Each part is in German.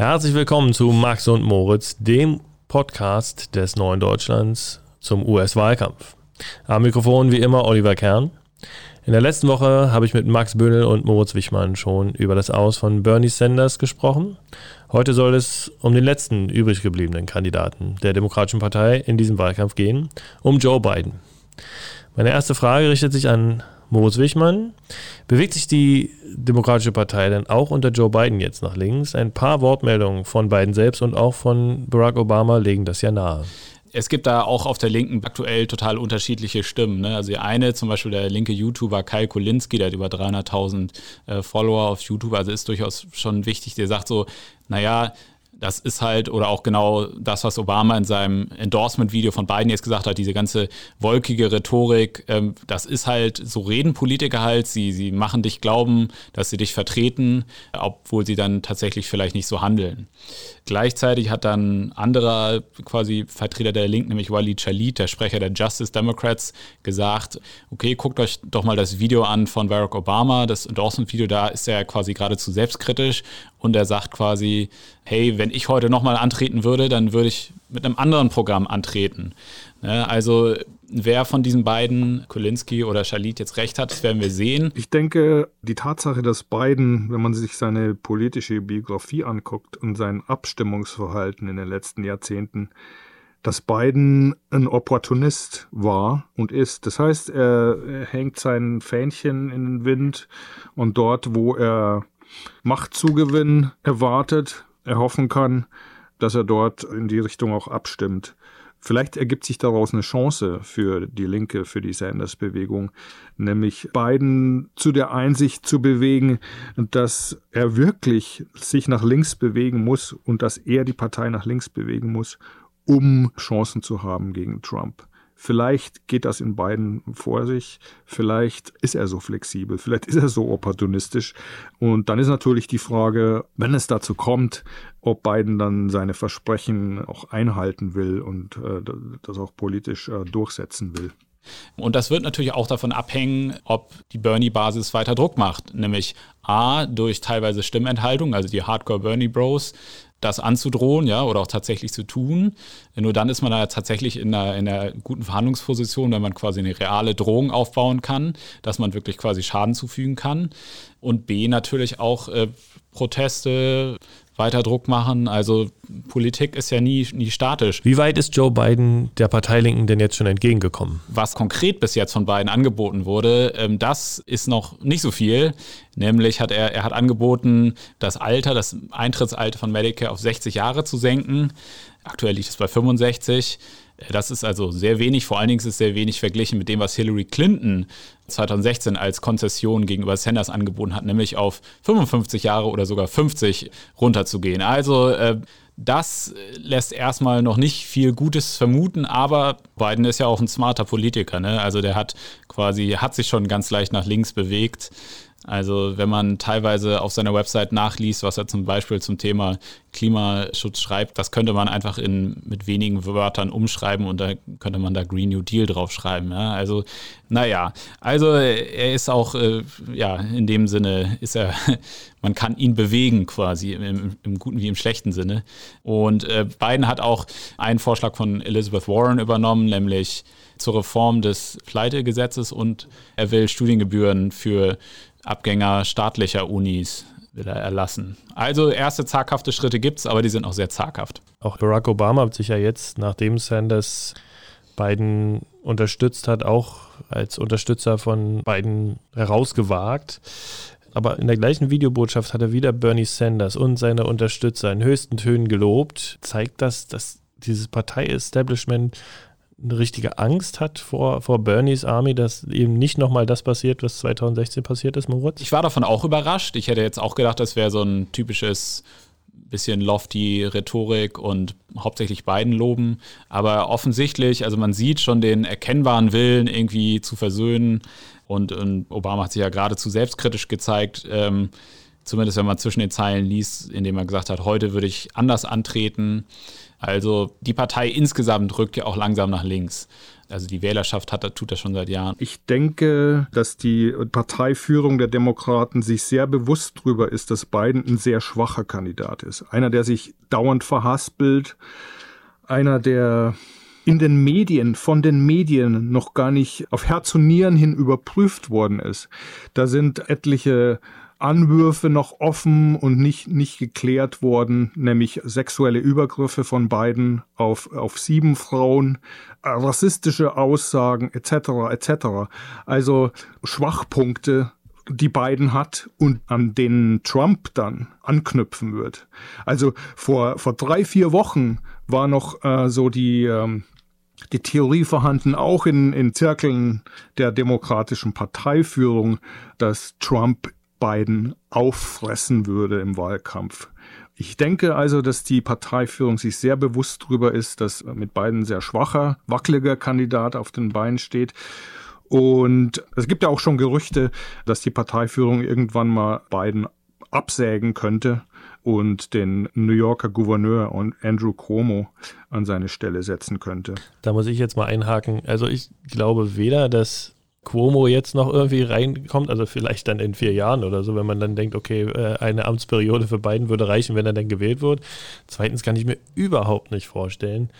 Herzlich willkommen zu Max und Moritz, dem Podcast des Neuen Deutschlands zum US-Wahlkampf. Am Mikrofon wie immer Oliver Kern. In der letzten Woche habe ich mit Max Böhnel und Moritz Wichmann schon über das Aus von Bernie Sanders gesprochen. Heute soll es um den letzten übrig gebliebenen Kandidaten der Demokratischen Partei in diesem Wahlkampf gehen, um Joe Biden. Meine erste Frage richtet sich an Moritz Wichmann. Bewegt sich die Demokratische Partei denn auch unter Joe Biden jetzt nach links? Ein paar Wortmeldungen von Biden selbst und auch von Barack Obama legen das ja nahe es gibt da auch auf der Linken aktuell total unterschiedliche Stimmen. Ne? Also die eine, zum Beispiel der linke YouTuber Kyle Kolinski, der hat über 300.000 äh, Follower auf YouTube, also ist durchaus schon wichtig, der sagt so, naja, das ist halt, oder auch genau das, was Obama in seinem Endorsement-Video von Biden jetzt gesagt hat, diese ganze wolkige Rhetorik, ähm, das ist halt, so reden Politiker halt, sie, sie machen dich glauben, dass sie dich vertreten, obwohl sie dann tatsächlich vielleicht nicht so handeln. Gleichzeitig hat dann anderer quasi Vertreter der Linken, nämlich Walid Chalit, der Sprecher der Justice Democrats, gesagt, okay, guckt euch doch mal das Video an von Barack Obama, das Endorsement-Video, da ist er quasi geradezu selbstkritisch und er sagt quasi, hey, wenn ich heute nochmal antreten würde, dann würde ich mit einem anderen Programm antreten. Ne, also wer von diesen beiden, Kulinski oder Shalit, jetzt recht hat, das werden wir sehen. Ich denke, die Tatsache, dass Biden, wenn man sich seine politische Biografie anguckt und sein Abstimmungsverhalten in den letzten Jahrzehnten, dass Biden ein Opportunist war und ist. Das heißt, er hängt sein Fähnchen in den Wind und dort, wo er Machtzugewinn erwartet, erhoffen kann, dass er dort in die Richtung auch abstimmt. Vielleicht ergibt sich daraus eine Chance für die Linke, für die Sanders-Bewegung, nämlich Biden zu der Einsicht zu bewegen, dass er wirklich sich nach links bewegen muss und dass er die Partei nach links bewegen muss, um Chancen zu haben gegen Trump. Vielleicht geht das in beiden vor sich. Vielleicht ist er so flexibel. Vielleicht ist er so opportunistisch. Und dann ist natürlich die Frage, wenn es dazu kommt, ob Biden dann seine Versprechen auch einhalten will und äh, das auch politisch äh, durchsetzen will. Und das wird natürlich auch davon abhängen, ob die Bernie-Basis weiter Druck macht. Nämlich A, durch teilweise Stimmenthaltung, also die Hardcore Bernie Bros, das anzudrohen, ja, oder auch tatsächlich zu tun. Nur dann ist man da tatsächlich in einer, in einer guten Verhandlungsposition, wenn man quasi eine reale Drohung aufbauen kann, dass man wirklich quasi Schaden zufügen kann. Und B natürlich auch äh, Proteste, weiter Druck machen. Also Politik ist ja nie, nie statisch. Wie weit ist Joe Biden der Parteilinken denn jetzt schon entgegengekommen? Was konkret bis jetzt von Biden angeboten wurde, ähm, das ist noch nicht so viel. Nämlich hat er, er hat angeboten, das Alter, das Eintrittsalter von Medicare auf 60 Jahre zu senken. Aktuell liegt es bei 65. Das ist also sehr wenig, vor allen Dingen ist es sehr wenig verglichen mit dem, was Hillary Clinton 2016 als Konzession gegenüber Sanders angeboten hat, nämlich auf 55 Jahre oder sogar 50 runterzugehen. Also äh, das lässt erstmal noch nicht viel Gutes vermuten, aber Biden ist ja auch ein smarter Politiker. Ne? Also der hat quasi, hat sich schon ganz leicht nach links bewegt. Also wenn man teilweise auf seiner Website nachliest, was er zum Beispiel zum Thema Klimaschutz schreibt, das könnte man einfach in, mit wenigen Wörtern umschreiben und da könnte man da Green New Deal draufschreiben. Ja? Also naja, also er ist auch, äh, ja, in dem Sinne ist er, man kann ihn bewegen quasi, im, im guten wie im schlechten Sinne. Und äh, Biden hat auch einen Vorschlag von Elizabeth Warren übernommen, nämlich zur Reform des Pleitegesetzes und er will Studiengebühren für Abgänger staatlicher Unis will er erlassen. Also erste zaghafte Schritte gibt es, aber die sind auch sehr zaghaft. Auch Barack Obama hat sich ja jetzt, nachdem Sanders Biden unterstützt hat, auch als Unterstützer von Biden herausgewagt. Aber in der gleichen Videobotschaft hat er wieder Bernie Sanders und seine Unterstützer in höchsten Tönen gelobt. Zeigt das, dass dieses Partei-Establishment eine richtige Angst hat vor, vor Bernies Army, dass eben nicht nochmal das passiert, was 2016 passiert ist, Moritz? Ich war davon auch überrascht. Ich hätte jetzt auch gedacht, das wäre so ein typisches bisschen lofty Rhetorik und hauptsächlich beiden loben. Aber offensichtlich, also man sieht schon den erkennbaren Willen, irgendwie zu versöhnen. Und, und Obama hat sich ja geradezu selbstkritisch gezeigt. Ähm, Zumindest wenn man zwischen den Zeilen liest, indem er gesagt hat, heute würde ich anders antreten. Also die Partei insgesamt rückt ja auch langsam nach links. Also die Wählerschaft hat, tut das schon seit Jahren. Ich denke, dass die Parteiführung der Demokraten sich sehr bewusst darüber ist, dass Biden ein sehr schwacher Kandidat ist. Einer, der sich dauernd verhaspelt, einer, der in den Medien, von den Medien noch gar nicht auf Herz und Nieren hin überprüft worden ist. Da sind etliche Anwürfe noch offen und nicht, nicht geklärt worden, nämlich sexuelle Übergriffe von beiden auf, auf sieben Frauen, äh, rassistische Aussagen etc. etc. Also Schwachpunkte, die beiden hat und an denen Trump dann anknüpfen wird. Also vor, vor drei, vier Wochen war noch äh, so die, ähm, die Theorie vorhanden, auch in, in Zirkeln der demokratischen Parteiführung, dass Trump Biden auffressen würde im Wahlkampf. Ich denke also, dass die Parteiführung sich sehr bewusst darüber ist, dass mit Biden sehr schwacher, wackeliger Kandidat auf den Beinen steht. Und es gibt ja auch schon Gerüchte, dass die Parteiführung irgendwann mal Biden absägen könnte und den New Yorker Gouverneur Andrew Cuomo an seine Stelle setzen könnte. Da muss ich jetzt mal einhaken. Also ich glaube weder, dass Cuomo jetzt noch irgendwie reinkommt, also vielleicht dann in vier Jahren oder so, wenn man dann denkt, okay, äh, eine Amtsperiode für Biden würde reichen, wenn er dann gewählt wird. Zweitens kann ich mir überhaupt nicht vorstellen,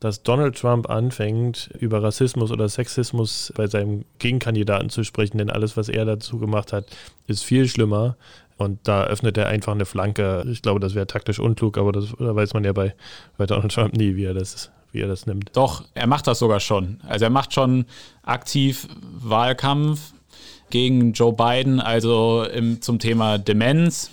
dass Donald Trump anfängt, über Rassismus oder Sexismus bei seinem Gegenkandidaten zu sprechen, denn alles, was er dazu gemacht hat, ist viel schlimmer. Und da öffnet er einfach eine Flanke. Ich glaube, das wäre taktisch unklug, aber das da weiß man ja bei, bei Donald Trump nie, wie er das wie er das nimmt. Doch, er macht das sogar schon. Also er macht schon aktiv Wahlkampf gegen Joe Biden, also im, zum Thema Demenz.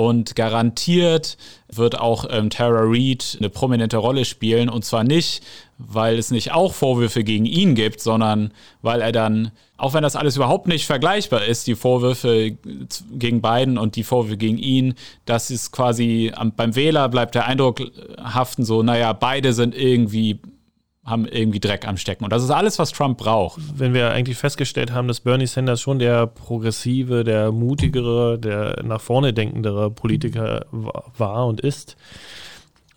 Und garantiert wird auch ähm, Tara Reid eine prominente Rolle spielen. Und zwar nicht, weil es nicht auch Vorwürfe gegen ihn gibt, sondern weil er dann, auch wenn das alles überhaupt nicht vergleichbar ist, die Vorwürfe gegen Biden und die Vorwürfe gegen ihn, das ist quasi beim Wähler bleibt der Eindruck haften, so, naja, beide sind irgendwie haben irgendwie Dreck am Stecken. Und das ist alles, was Trump braucht. Wenn wir eigentlich festgestellt haben, dass Bernie Sanders schon der progressive, der mutigere, der nach vorne denkendere Politiker war und ist.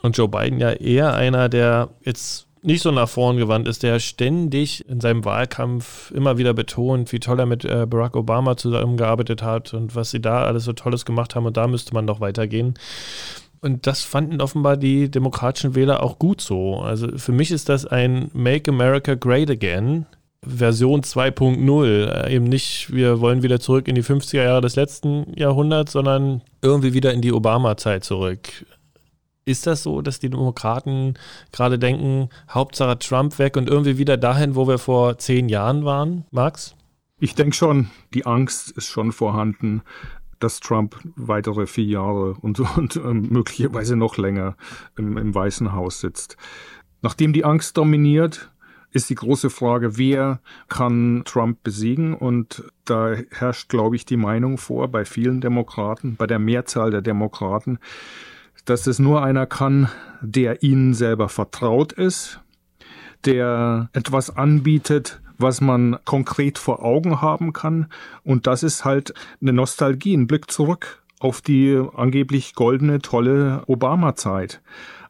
Und Joe Biden ja eher einer, der jetzt nicht so nach vorn gewandt ist, der ständig in seinem Wahlkampf immer wieder betont, wie toll er mit äh, Barack Obama zusammengearbeitet hat und was sie da alles so Tolles gemacht haben und da müsste man doch weitergehen. Und das fanden offenbar die demokratischen Wähler auch gut so. Also für mich ist das ein Make America Great Again. Version 2.0. Äh, eben nicht, wir wollen wieder zurück in die 50er Jahre des letzten Jahrhunderts, sondern irgendwie wieder in die Obama-Zeit zurück. Ist das so, dass die Demokraten gerade denken, Hauptsache Trump weg und irgendwie wieder dahin, wo wir vor zehn Jahren waren, Max? Ich denke schon, die Angst ist schon vorhanden, dass Trump weitere vier Jahre und, und äh, möglicherweise noch länger im, im Weißen Haus sitzt. Nachdem die Angst dominiert, ist die große Frage, wer kann Trump besiegen? Und da herrscht, glaube ich, die Meinung vor bei vielen Demokraten, bei der Mehrzahl der Demokraten, dass es nur einer kann, der ihnen selber vertraut ist, der etwas anbietet, was man konkret vor Augen haben kann. Und das ist halt eine Nostalgie, ein Blick zurück auf die angeblich goldene, tolle Obama-Zeit.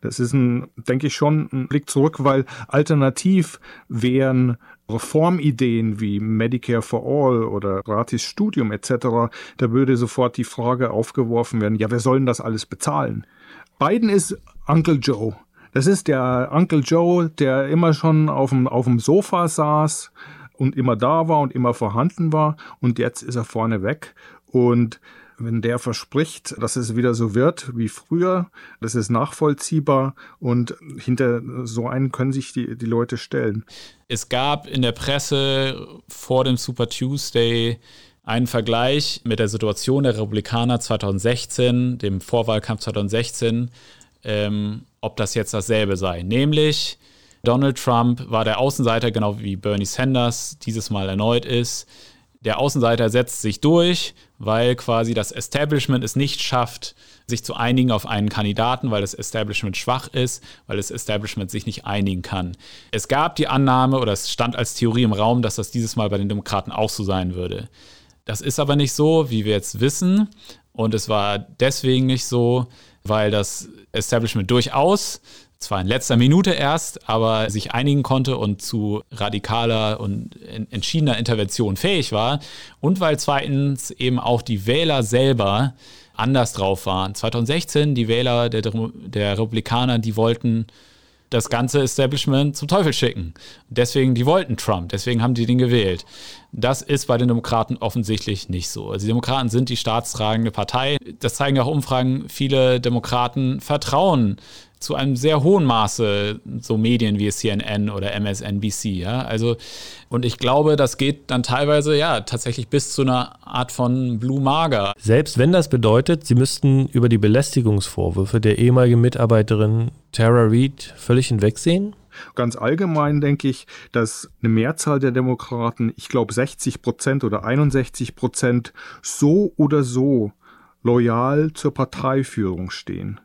Das ist ein, denke ich schon, ein Blick zurück, weil alternativ wären Reformideen wie Medicare for All oder gratis Studium etc., da würde sofort die Frage aufgeworfen werden, ja, wer soll denn das alles bezahlen? Biden ist Uncle Joe. Das ist der Uncle Joe, der immer schon auf dem, auf dem Sofa saß und immer da war und immer vorhanden war. Und jetzt ist er vorne weg. Und wenn der verspricht, dass es wieder so wird wie früher, das ist nachvollziehbar und hinter so einen können sich die, die Leute stellen. Es gab in der Presse vor dem Super Tuesday einen Vergleich mit der Situation der Republikaner 2016, dem Vorwahlkampf 2016, ähm, ob das jetzt dasselbe sei. Nämlich, Donald Trump war der Außenseiter, genau wie Bernie Sanders dieses Mal erneut ist. Der Außenseiter setzt sich durch, weil quasi das Establishment es nicht schafft, sich zu einigen auf einen Kandidaten, weil das Establishment schwach ist, weil das Establishment sich nicht einigen kann. Es gab die Annahme oder es stand als Theorie im Raum, dass das dieses Mal bei den Demokraten auch so sein würde. Das ist aber nicht so, wie wir jetzt wissen. Und es war deswegen nicht so, weil das Establishment durchaus zwar in letzter Minute erst, aber sich einigen konnte und zu radikaler und entschiedener Intervention fähig war. Und weil zweitens eben auch die Wähler selber anders drauf waren. 2016, die Wähler der, der Republikaner, die wollten das ganze Establishment zum Teufel schicken. Deswegen, die wollten Trump, deswegen haben die den gewählt. Das ist bei den Demokraten offensichtlich nicht so. Also die Demokraten sind die staatstragende Partei. Das zeigen auch Umfragen. Viele Demokraten vertrauen zu einem sehr hohen Maße so Medien wie CNN oder MSNBC. Ja? Also, und ich glaube, das geht dann teilweise ja tatsächlich bis zu einer Art von Blue Mager. Selbst wenn das bedeutet, sie müssten über die Belästigungsvorwürfe der ehemaligen Mitarbeiterin Tara Reid völlig hinwegsehen? Ganz allgemein denke ich, dass eine Mehrzahl der Demokraten, ich glaube 60 Prozent oder 61 Prozent, so oder so loyal zur Parteiführung stehen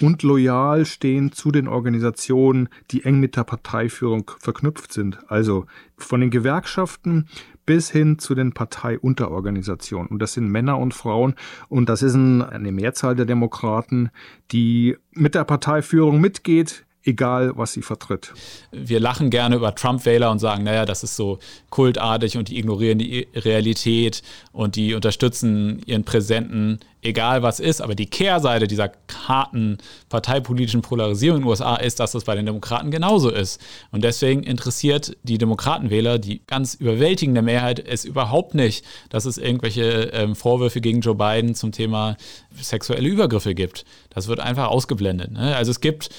und loyal stehen zu den Organisationen, die eng mit der Parteiführung verknüpft sind. Also von den Gewerkschaften bis hin zu den Parteiunterorganisationen. Und das sind Männer und Frauen. Und das ist eine Mehrzahl der Demokraten, die mit der Parteiführung mitgeht, egal was sie vertritt. Wir lachen gerne über Trump-Wähler und sagen, naja, das ist so kultartig und die ignorieren die Realität und die unterstützen ihren Präsenten, egal was ist. Aber die Kehrseite dieser harten parteipolitischen Polarisierung in den USA ist, dass das bei den Demokraten genauso ist. Und deswegen interessiert die Demokratenwähler, die ganz überwältigende Mehrheit, es überhaupt nicht, dass es irgendwelche ähm, Vorwürfe gegen Joe Biden zum Thema sexuelle Übergriffe gibt. Das wird einfach ausgeblendet. Ne? Also es gibt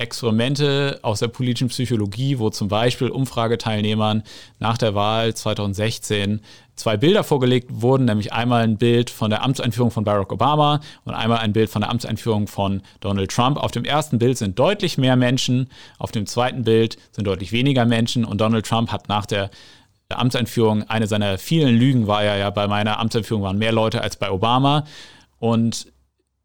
Experimente aus der politischen Psychologie, wo zum Beispiel Umfrageteilnehmern nach der Wahl 2016 zwei Bilder vorgelegt wurden, nämlich einmal ein Bild von der Amtseinführung von Barack Obama und einmal ein Bild von der Amtseinführung von Donald Trump. Auf dem ersten Bild sind deutlich mehr Menschen, auf dem zweiten Bild sind deutlich weniger Menschen und Donald Trump hat nach der Amtseinführung, eine seiner vielen Lügen war ja, ja, bei meiner Amtseinführung waren mehr Leute als bei Obama. Und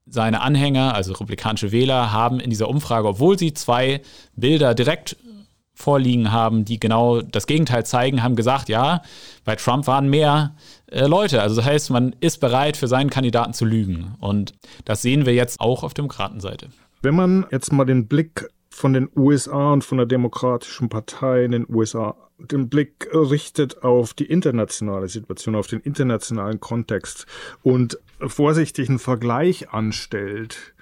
seine Anhänger, also republikanische Wähler, haben in dieser Umfrage, obwohl sie zwei Bilder direkt vorliegen haben, die genau das Gegenteil zeigen, haben gesagt, ja, bei Trump waren mehr äh, Leute. Also das heißt, man ist bereit, für seinen Kandidaten zu lügen. Und das sehen wir jetzt auch auf Demokratenseite. Wenn man jetzt mal den Blick von den USA und von der Demokratischen Partei in den USA den Blick richtet auf die internationale Situation, auf den internationalen Kontext und vorsichtigen Vergleich anstellt,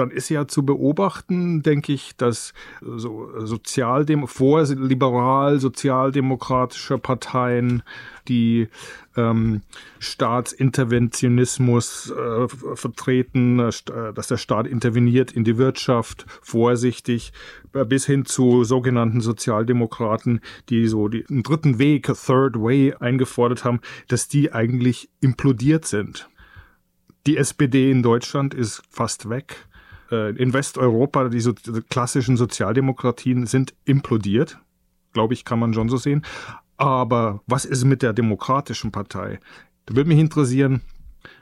dann ist ja zu beobachten, denke ich, dass so Sozialdem vorliberal sozialdemokratische Parteien, die ähm, Staatsinterventionismus äh, vertreten, äh, dass der Staat interveniert in die Wirtschaft, vorsichtig, äh, bis hin zu sogenannten Sozialdemokraten, die so den dritten Weg, Third Way eingefordert haben, dass die eigentlich implodiert sind. Die SPD in Deutschland ist fast weg. Äh, in Westeuropa, die, so, die klassischen Sozialdemokratien sind implodiert. Glaube ich, kann man schon so sehen. Aber was ist mit der Demokratischen Partei? Da würde mich interessieren,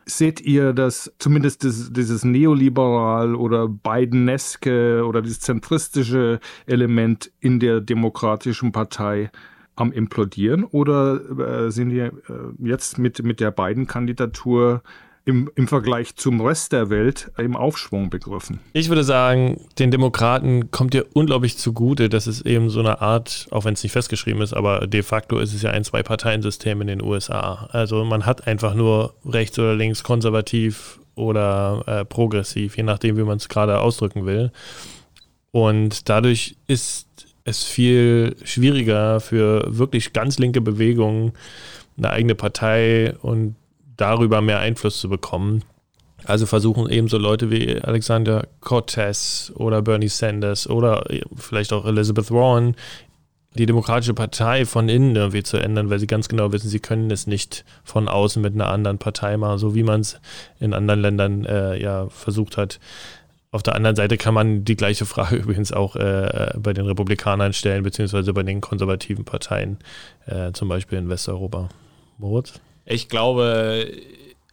seht ihr das, zumindest das, dieses neoliberal oder Bideneske oder dieses zentristische Element in der Demokratischen Partei am implodieren oder äh, sind wir äh, jetzt mit, mit der Biden-Kandidatur im, im Vergleich zum Rest der Welt im Aufschwung begriffen. Ich würde sagen, den Demokraten kommt ja unglaublich zugute, dass es eben so eine Art, auch wenn es nicht festgeschrieben ist, aber de facto ist es ja ein Zwei-Parteien-System in den USA. Also man hat einfach nur rechts oder links, konservativ oder äh, progressiv, je nachdem, wie man es gerade ausdrücken will. Und dadurch ist es viel schwieriger für wirklich ganz linke Bewegungen, eine eigene Partei und darüber mehr Einfluss zu bekommen. Also versuchen eben so Leute wie Alexander Cortez oder Bernie Sanders oder vielleicht auch Elizabeth Warren die Demokratische Partei von innen irgendwie zu ändern, weil sie ganz genau wissen, sie können es nicht von außen mit einer anderen Partei machen, so wie man es in anderen Ländern äh, ja versucht hat. Auf der anderen Seite kann man die gleiche Frage übrigens auch äh, bei den Republikanern stellen, beziehungsweise bei den konservativen Parteien, äh, zum Beispiel in Westeuropa. Moritz? Ich glaube,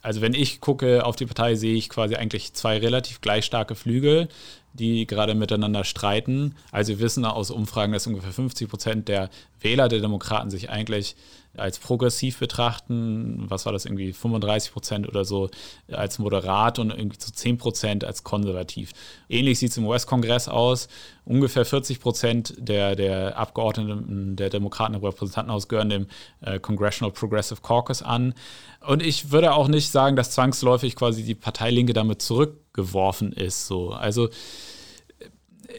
also wenn ich gucke auf die Partei, sehe ich quasi eigentlich zwei relativ gleich starke Flügel, die gerade miteinander streiten. Also wir wissen aus Umfragen, dass ungefähr 50 Prozent der Wähler der Demokraten sich eigentlich als progressiv betrachten. Was war das irgendwie? 35 Prozent oder so als moderat und irgendwie zu so 10 Prozent als konservativ. Ähnlich sieht es im US-Kongress aus. Ungefähr 40 Prozent der, der Abgeordneten der Demokraten im Repräsentantenhaus gehören dem äh, Congressional Progressive Caucus an. Und ich würde auch nicht sagen, dass zwangsläufig quasi die Partei Linke damit zurückgeworfen ist. So. Also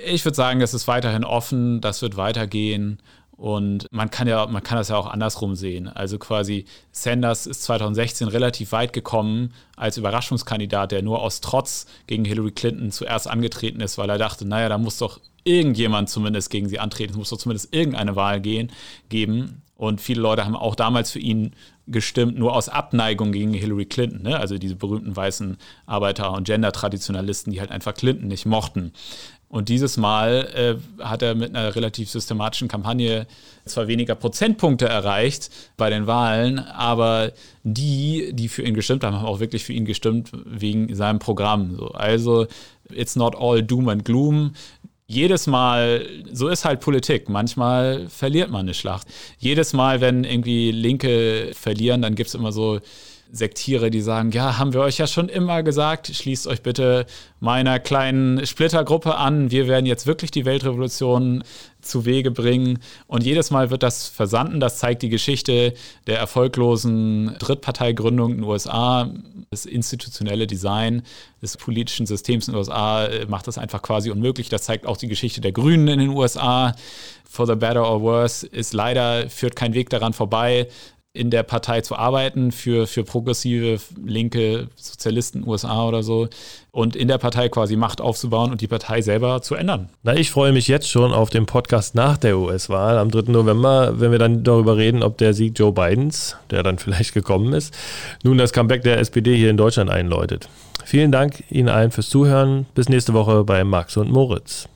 ich würde sagen, es ist weiterhin offen, das wird weitergehen. Und man kann ja, man kann das ja auch andersrum sehen. Also quasi Sanders ist 2016 relativ weit gekommen als Überraschungskandidat, der nur aus Trotz gegen Hillary Clinton zuerst angetreten ist, weil er dachte, naja, da muss doch irgendjemand zumindest gegen sie antreten, es muss doch zumindest irgendeine Wahl gehen, geben. Und viele Leute haben auch damals für ihn gestimmt, nur aus Abneigung gegen Hillary Clinton, ne? also diese berühmten weißen Arbeiter- und Gender-Traditionalisten, die halt einfach Clinton nicht mochten. Und dieses Mal äh, hat er mit einer relativ systematischen Kampagne zwar weniger Prozentpunkte erreicht bei den Wahlen, aber die, die für ihn gestimmt haben, haben auch wirklich für ihn gestimmt wegen seinem Programm. So. Also, it's not all doom and gloom jedes Mal, so ist halt Politik, manchmal verliert man eine Schlacht. Jedes Mal, wenn irgendwie Linke verlieren, dann gibt es immer so Sektiere, die sagen, ja, haben wir euch ja schon immer gesagt, schließt euch bitte meiner kleinen Splittergruppe an, wir werden jetzt wirklich die Weltrevolution zu Wege bringen. Und jedes Mal wird das versanden. Das zeigt die Geschichte der erfolglosen Drittparteigründung in den USA. Das institutionelle Design des politischen Systems in den USA äh, macht das einfach quasi unmöglich. Das zeigt auch die Geschichte der Grünen in den USA. For the better or worse ist leider, führt kein Weg daran vorbei, in der Partei zu arbeiten für, für progressive, linke Sozialisten USA oder so und in der Partei quasi Macht aufzubauen und die Partei selber zu ändern. Na, ich freue mich jetzt schon auf den Podcast nach der US-Wahl am 3. November, wenn wir dann darüber reden, ob der Sieg Joe Bidens, der dann vielleicht gekommen ist, nun das Comeback der SPD hier in Deutschland einläutet. Vielen Dank Ihnen allen fürs Zuhören. Bis nächste Woche bei Max und Moritz.